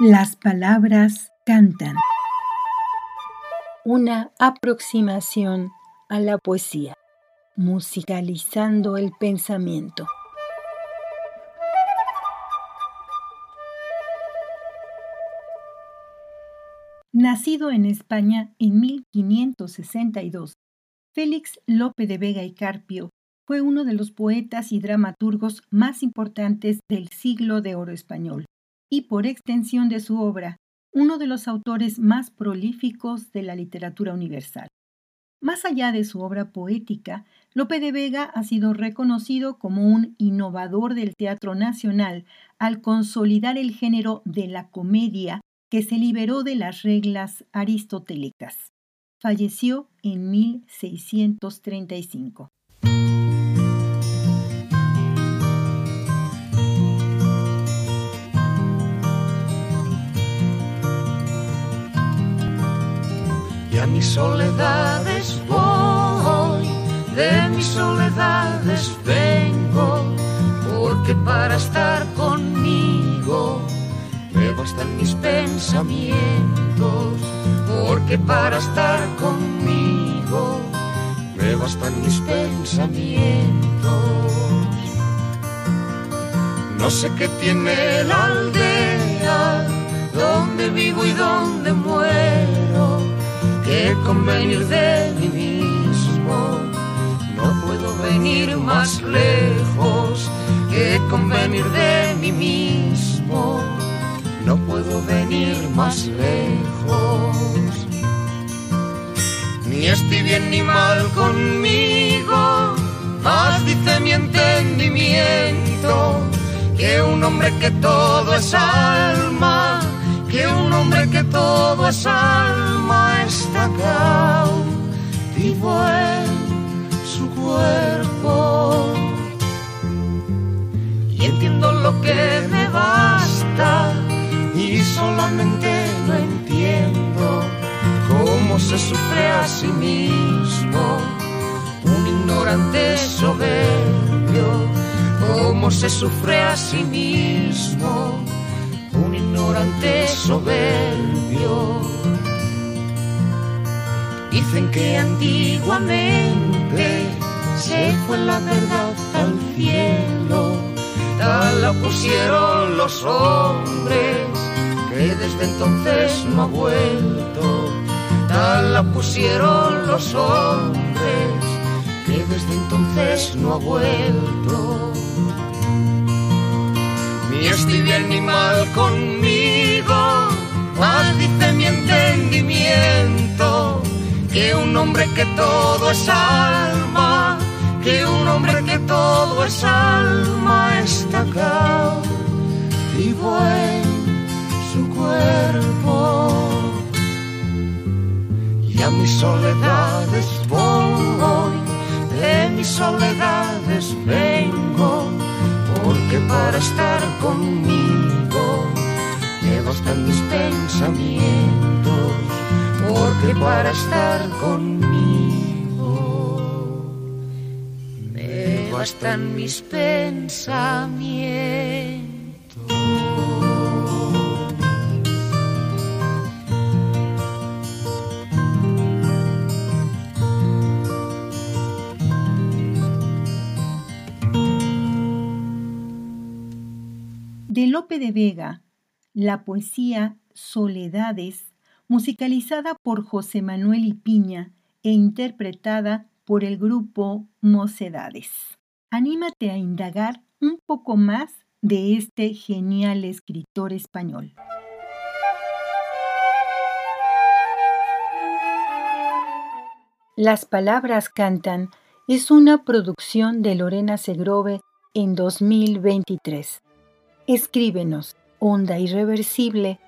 Las palabras cantan. Una aproximación a la poesía, musicalizando el pensamiento. Nacido en España en 1562, Félix Lope de Vega y Carpio fue uno de los poetas y dramaturgos más importantes del siglo de oro español y por extensión de su obra, uno de los autores más prolíficos de la literatura universal. Más allá de su obra poética, Lope de Vega ha sido reconocido como un innovador del teatro nacional al consolidar el género de la comedia que se liberó de las reglas aristotélicas. Falleció en 1635. Mis soledades voy, de mis soledades vengo, porque para estar conmigo me bastan mis pensamientos, porque para estar conmigo me bastan mis pensamientos. No sé qué tiene la aldea, donde vivo y donde muero que convenir de mí mismo. No puedo venir más lejos que convenir de mí mismo. No puedo venir más lejos. Ni estoy bien ni mal conmigo, más dice mi entendimiento que un hombre que todo es alma hombre que todo es alma está cautivo en su cuerpo. Y entiendo lo que me basta y solamente no entiendo. Cómo se sufre a sí mismo un ignorante soberbio, cómo se sufre a sí mismo un ignorante soberbio. Dicen que antiguamente se fue la verdad al cielo, tal la pusieron los hombres, que desde entonces no ha vuelto, tal la pusieron los hombres, que desde entonces no ha vuelto ni estoy bien ni mal conmigo, más mi entendimiento, que un hombre que todo es alma, que un hombre que todo es alma está cautivo en su cuerpo. Y a mis soledades voy, de mis soledades vengo porque para estar conmigo me bastan mis pensamientos, porque para estar conmigo me bastan mis pensamientos. De Lope de Vega, la poesía Soledades, musicalizada por José Manuel Ipiña e interpretada por el grupo Mocedades. Anímate a indagar un poco más de este genial escritor español. Las palabras cantan es una producción de Lorena Segrove en 2023 escríbenos onda irreversible